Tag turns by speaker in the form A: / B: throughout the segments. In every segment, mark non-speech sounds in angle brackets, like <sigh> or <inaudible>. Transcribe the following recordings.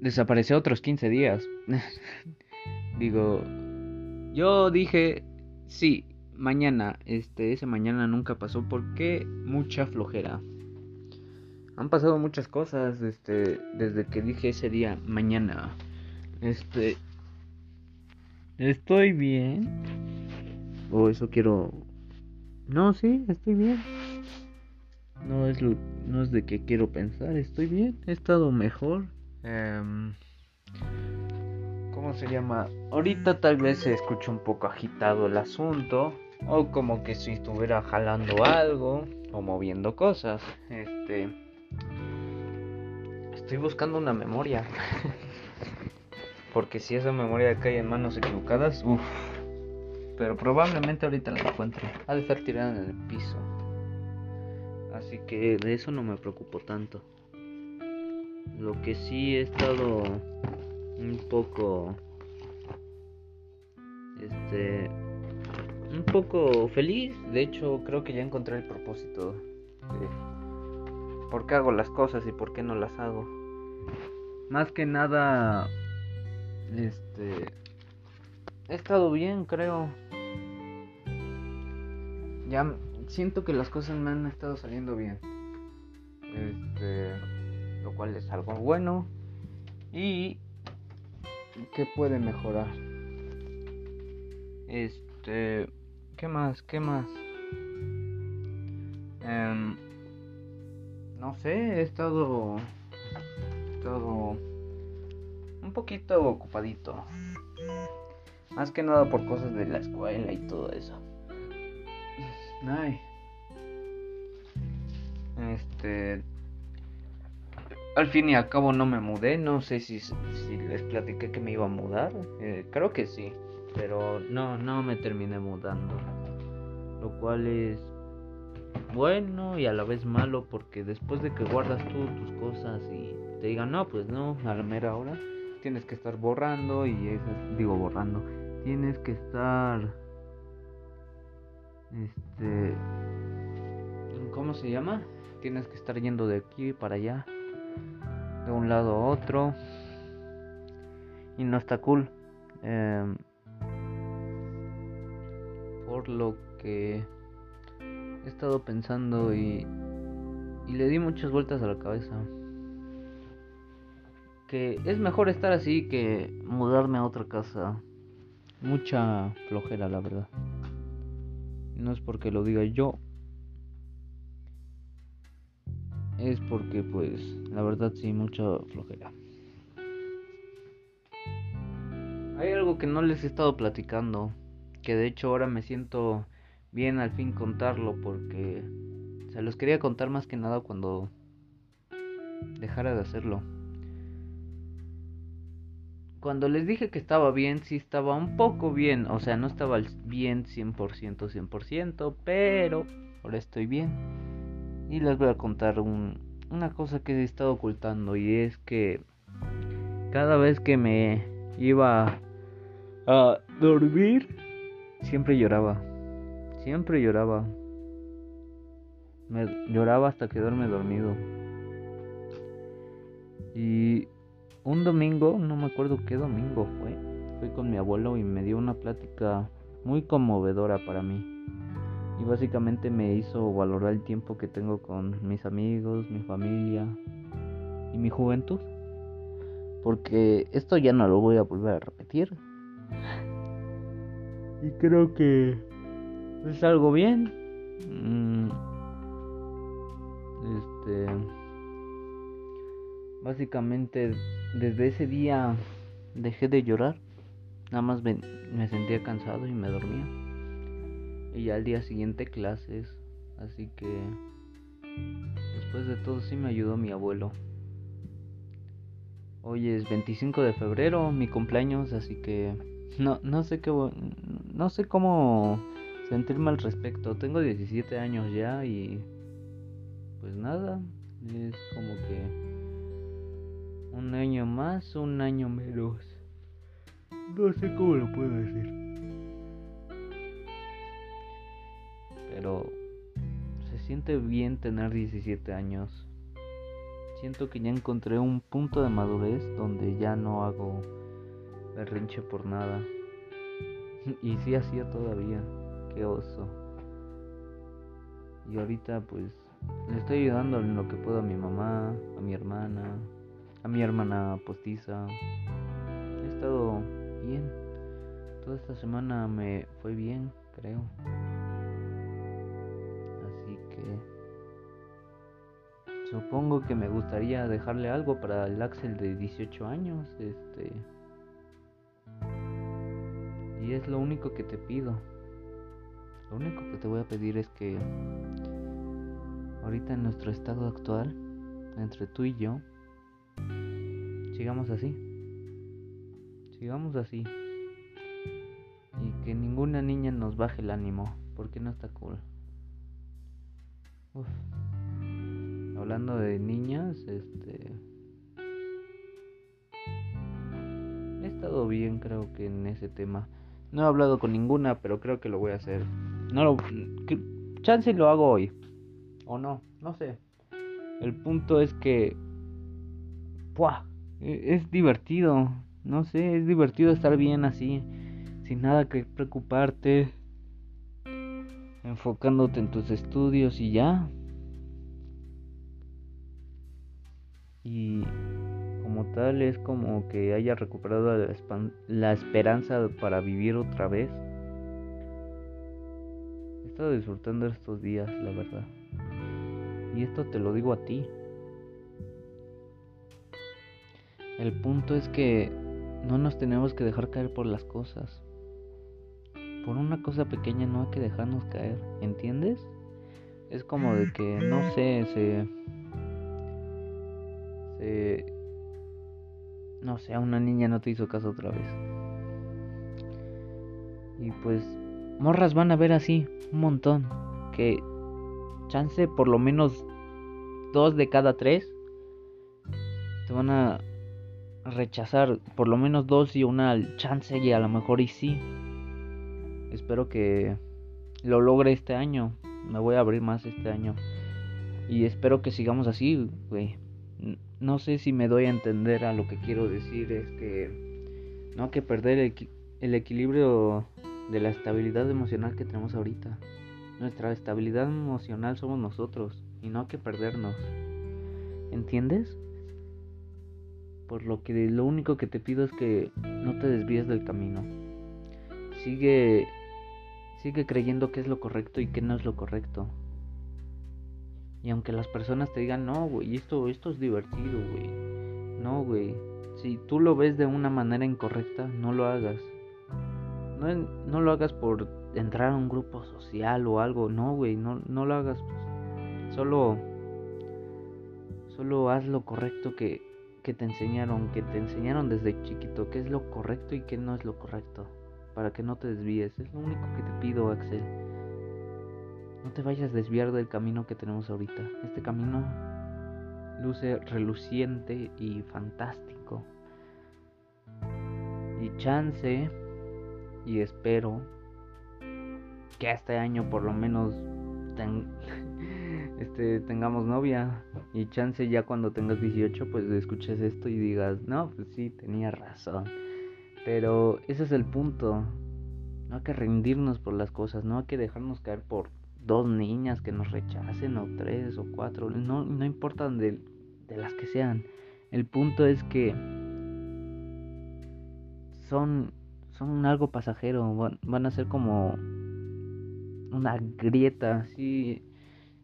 A: Desapareció otros 15 días. <laughs> Digo, yo dije, sí, mañana, este, ese mañana nunca pasó porque mucha flojera. Han pasado muchas cosas, este, desde que dije ese día, mañana. Este, estoy bien. O eso quiero. No, sí, estoy bien. No es lo, no es de que quiero pensar, estoy bien, he estado mejor. Em, ¿Cómo se llama? Ahorita tal vez se escucha un poco agitado el asunto. O como que si estuviera jalando algo. O moviendo cosas. Este. Estoy buscando una memoria. <laughs> Porque si esa memoria cae en manos equivocadas, uff. Pero probablemente ahorita la encuentre. Ha de estar tirada en el piso. Así que de eso no me preocupo tanto. Lo que sí he estado un poco este un poco feliz. De hecho creo que ya encontré el propósito de por qué hago las cosas y por qué no las hago. Más que nada este he estado bien creo. Ya siento que las cosas me han estado saliendo bien este lo cual es algo bueno y ¿Qué puede mejorar? Este. ¿Qué más? ¿Qué más? Em, no sé, he estado. He estado. Un poquito ocupadito. Más que nada por cosas de la escuela y todo eso. Ay. Este al fin y al cabo no me mudé, no sé si, les platiqué que me iba a mudar, eh, creo que sí, pero no, no me terminé mudando, lo cual es bueno y a la vez malo porque después de que guardas tú tus cosas y te digan no, pues no, a la mera hora tienes que estar borrando y eso, digo borrando, tienes que estar, este, ¿cómo se llama? Tienes que estar yendo de aquí para allá de un lado a otro. Y no está cool em, por lo que he estado pensando y, y le di muchas vueltas a la cabeza. Que es mejor estar así que mudarme a otra casa. Mucha flojera la verdad no es porque lo diga yo es porque pues la verdad sí mucha flojera. Hay algo que no les he estado platicando, que de hecho ahora me siento bien al fin contarlo porque se los quería contar más que nada cuando dejara de hacerlo. Cuando les dije que estaba bien, sí estaba un poco bien, o sea, no estaba bien 100%, 100%, pero ahora estoy bien. Y les voy a contar una cosa que he estado ocultando y es que cada vez que me iba a dormir siempre lloraba, siempre lloraba, me lloraba hasta quedarme dormido. Y un domingo, no me acuerdo qué domingo fue, fui con mi abuelo y me dio una plática muy conmovedora para mí y básicamente me hizo valorar el tiempo que tengo con mis amigos, mi familia y mi juventud. Porque esto ya no lo voy a volver a repetir. Y creo que es algo bien. Mm, este. Básicamente, desde ese día dejé de llorar. Nada más me sentía cansado y me dormía y ya al día siguiente clases. Así que después de todo sí me ayudó mi abuelo. Hoy es 25 de febrero, mi cumpleaños, así que no, no sé qué no sé cómo sentirme al respecto. Tengo 17 años ya y pues nada, es como que un año más, un año menos. No sé cómo lo puedo decir. pero se siente bien tener 17 años. Siento que ya encontré un punto de madurez donde ya no hago berrinche por nada. <laughs> Y sí hacía todavía. Qué oso. Y ahorita pues le estoy ayudando en lo que puedo a mi mamá, a mi hermana, mi hermana postiza. He estado bien. Toda esta semana me fue bien, creo. Así que supongo que me gustaría dejarle algo para el Axel de 18 años, este y es lo único que te pido. Lo único que te voy a pedir es que ahorita en nuestro estado actual, entre tú y yo, sigamos así. Sigamos así. Y que ninguna niña nos baje el ánimo, porque no está cool. Hablando de niñas, este... He estado bien creo que en ese tema. No he hablado con ninguna, pero creo que lo voy a hacer. No lo... Chance lo hago hoy. O no, no sé. El punto es que... ¡Puah! E, es divertido. No sé, es divertido estar bien así. Sin nada que preocuparte. Enfocándote en tus estudios y ya. Y como tal es como que haya recuperado la, esperanza para vivir otra vez. He estado disfrutando estos días, la verdad. Y esto te lo digo a ti. El punto es que no nos tenemos que dejar caer por las cosas. Por una cosa pequeña no hay que dejarnos caer, ¿entiendes? Es como de que, no sé, se... se no sé, una niña no te hizo caso otra vez. Y pues, morras van a ver así, un montón. Que chance por lo menos dos de cada tres te van a rechazar. Por lo menos dos y una chance y a lo mejor y sí. Espero que lo logre este año. Me voy a abrir más este año. Y espero que sigamos así, güey no sé si me doy a entender a lo que quiero decir, es que no hay que perder el, equilibrio de la estabilidad emocional que tenemos ahorita. Nuestra estabilidad emocional somos nosotros y no hay que perdernos. ¿Entiendes? Por lo que lo único que te pido es que no te desvíes del camino. Sigue sigue creyendo que es lo correcto y que no es lo correcto. Y aunque las personas te digan, no, güey, esto, esto es divertido, güey. No, güey. Si tú lo ves de una manera incorrecta, no lo hagas. No, no lo hagas por entrar a un grupo social o algo. No, güey, no, no lo hagas. Solo, solo haz lo correcto que, que te enseñaron, que te enseñaron desde chiquito, qué es lo correcto y qué no es lo correcto. Para que no te desvíes. Es lo único que te pido, Axel. No te vayas a desviar del camino que tenemos ahorita. Este camino luce reluciente y fantástico. Y chance y espero que este año por lo menos <laughs> este, tengamos novia. Y chance ya cuando tengas 18 pues escuches esto y digas, no, pues sí, tenía razón. Pero ese es el punto. No hay que rendirnos por las cosas, no hay que dejarnos caer por dos niñas que nos rechacen o tres o cuatro, no, no importa de, de las que sean. El punto es que son, son algo pasajero, van, a ser como una grieta, así,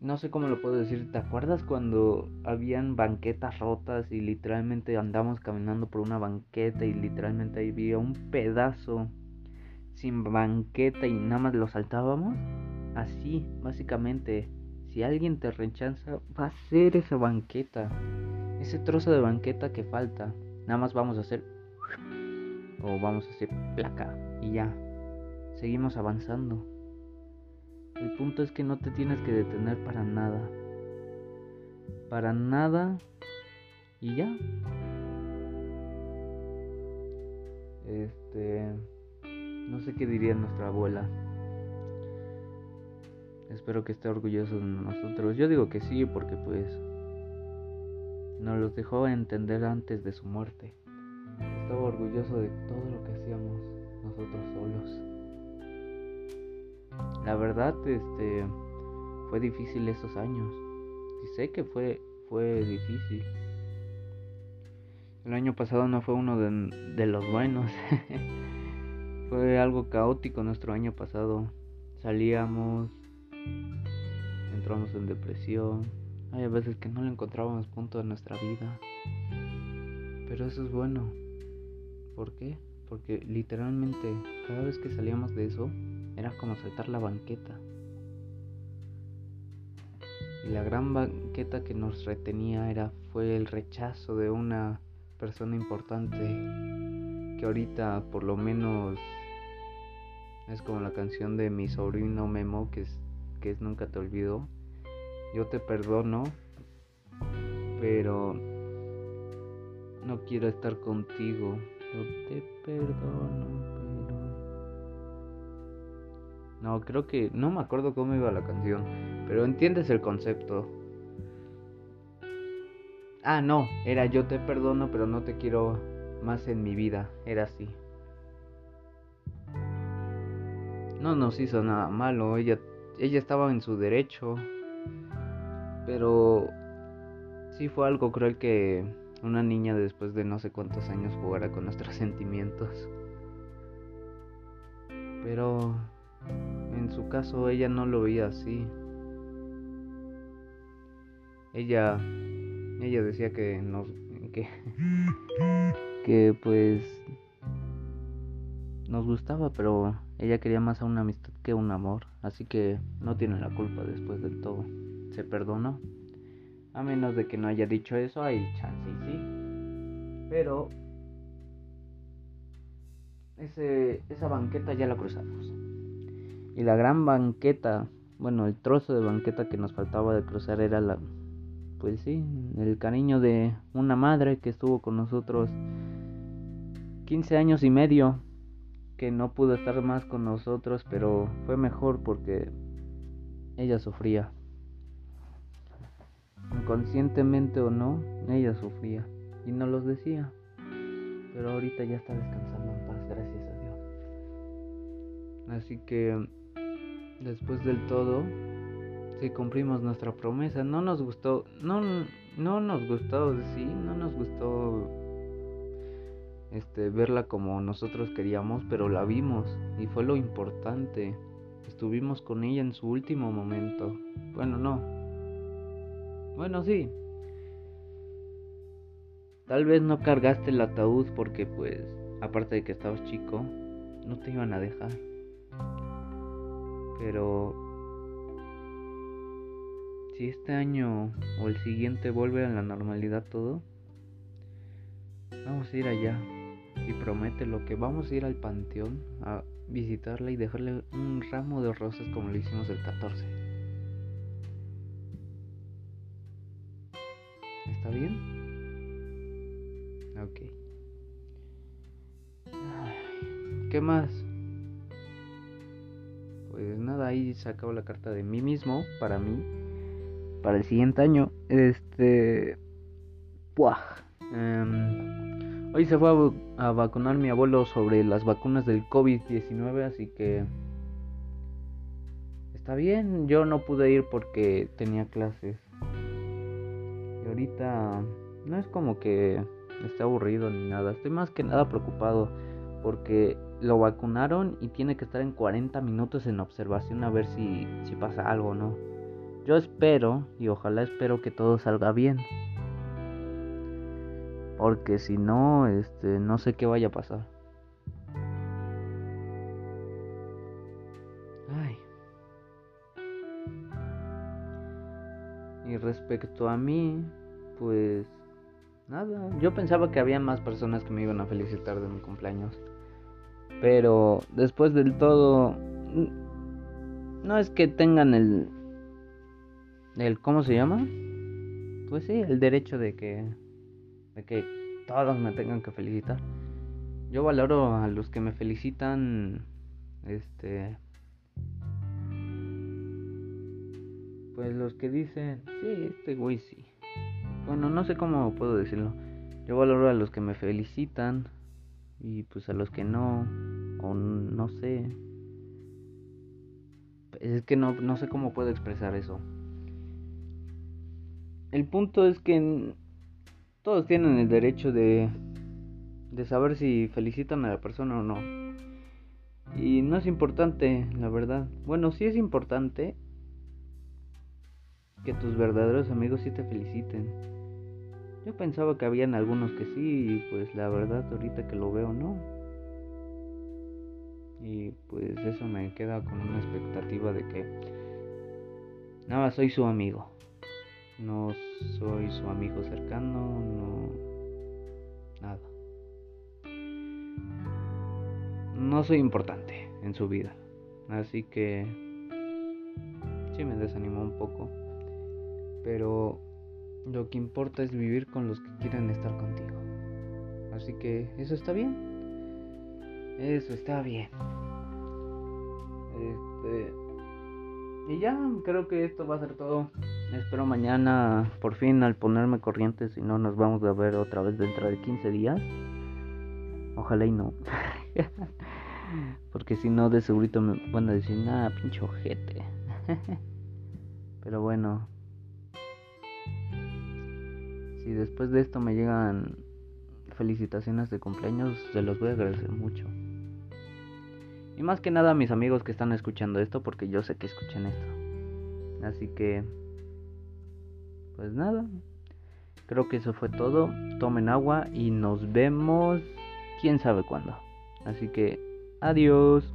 A: no sé cómo lo puedo decir. ¿Te acuerdas cuando habían banquetas rotas y literalmente andamos caminando por una banqueta y literalmente ahí había un pedazo sin banqueta y nada más lo saltábamos? Así, básicamente, si alguien te rechaza, va a ser esa banqueta. Ese trozo de banqueta que falta. Nada más vamos a hacer... O vamos a hacer placa. Y ya. Seguimos avanzando. El punto es que no te tienes que detener para nada. Para nada. Y ya. Este... No sé qué diría nuestra abuela. Espero que esté orgulloso de nosotros. Yo digo que sí, porque pues nos los dejó entender antes de su muerte. Estaba orgulloso de todo lo que hacíamos nosotros solos. La verdad, este fue difícil esos años. Y sé que fue fue difícil. El año pasado no fue uno de, de los buenos. <laughs> fue algo caótico nuestro año pasado. Salíamos, entramos en depresión. Hay veces que no le encontrábamos punto en nuestra vida. Pero eso es bueno. ¿Por qué? Porque literalmente cada vez que salíamos de eso era como saltar la banqueta. Y la gran banqueta que nos retenía era fue el rechazo de una persona importante que ahorita por lo menos es como la canción de mi sobrino Memo que es que es nunca te olvido. Yo te perdono, pero no quiero estar contigo. Yo te perdono, no, creo que no me acuerdo cómo iba la canción, pero entiendes el concepto. Ah, no, era yo te perdono, pero no te quiero más en mi vida. Era así. No nos hizo nada malo, ella, ella estaba en su derecho. Pero sí fue algo cruel que una niña después de no sé cuántos años jugara con nuestros <laughs> sentimientos. Pero en su caso ella no lo veía así. Ella ella decía que nos que <laughs> que pues nos gustaba, pero ella quería más a una amistad que un amor, así que no tiene la culpa después del todo. Se perdonó. A menos de que no haya dicho eso, hay chance y sí. Pero ese, esa banqueta ya la cruzamos. Y la gran banqueta, bueno, el trozo de banqueta que nos faltaba de cruzar era la, pues sí, el cariño de una madre que estuvo con nosotros 15 años y medio, que no pudo estar más con nosotros, pero fue mejor porque ella sufría. Inconscientemente o no, ella sufría y no los decía. Pero ahorita ya está descansando en paz, gracias a Dios. Así que después del todo, si cumplimos nuestra promesa, no nos gustó, no, no nos gustó, sí, no nos gustó este, verla como nosotros queríamos, pero la vimos y fue lo importante. Estuvimos con ella en su último momento. Bueno, no. Bueno, sí. Tal vez no cargaste el ataúd porque pues, aparte de que estabas chico, no te iban a dejar. Pero si este año o el siguiente vuelve a la normalidad todo, vamos a ir allá. Y promete lo que vamos a ir al panteón a visitarla y dejarle un ramo de rosas como lo hicimos el 14. ¿Está bien? Ok. ¿Qué más? Ahí se acabó la carta de mí mismo, para mí, para el siguiente año. Este. Puah. Em, hoy se fue a, vacunar mi abuelo sobre las vacunas del COVID-19, así que. Está bien, yo no pude ir porque tenía clases. Y ahorita no es como que esté aburrido ni nada, estoy más que nada preocupado porque lo vacunaron y tiene que estar en 40 minutos en observación a ver si, si pasa algo o no. Yo espero y ojalá espero que todo salga bien. Porque si no, este, no sé qué vaya a pasar. Ay. Y respecto a mí, pues nada, yo pensaba que había más personas que me iban a felicitar de mi cumpleaños. Pero después del todo, no es que tengan el, el ¿cómo se llama? Pues sí, el derecho de que, de que todos me tengan que felicitar. Yo valoro a los que me felicitan, este, pues los que dicen, sí, este güey sí. Bueno, no sé cómo puedo decirlo. Yo valoro a los que me felicitan y pues a los que no, o no sé. Es que no, no sé cómo puedo expresar eso. El punto es que todos tienen el derecho de, de saber si felicitan a la persona o no. Y no es importante, la verdad. Bueno, sí es importante que tus verdaderos amigos sí te feliciten. Yo pensaba que habían algunos que sí, y pues la verdad ahorita que lo veo no. Y pues eso me queda con una expectativa de que nada, soy su amigo. No soy su amigo cercano, no nada. No soy importante en su vida. Así que sí me desanimó un poco. Pero lo que importa es vivir con los que quieren estar contigo. Así que eso está bien. Eso está bien. Este. Y ya, creo que esto va a ser todo. Espero mañana, por fin, al ponerme corriente, si no, nos vamos a ver otra vez dentro de 15 días. Ojalá y no. <laughs> Porque si no, de seguro me van a decir, nada, pinche ojete. <laughs> Pero bueno. Si después de esto me llegan felicitaciones de cumpleaños, se los voy a agradecer mucho. Y más que nada a mis amigos que están escuchando esto, porque yo sé que escuchan esto. Así que, pues nada, creo que eso fue todo. Tomen agua y nos vemos quién sabe cuándo. Así que, adiós.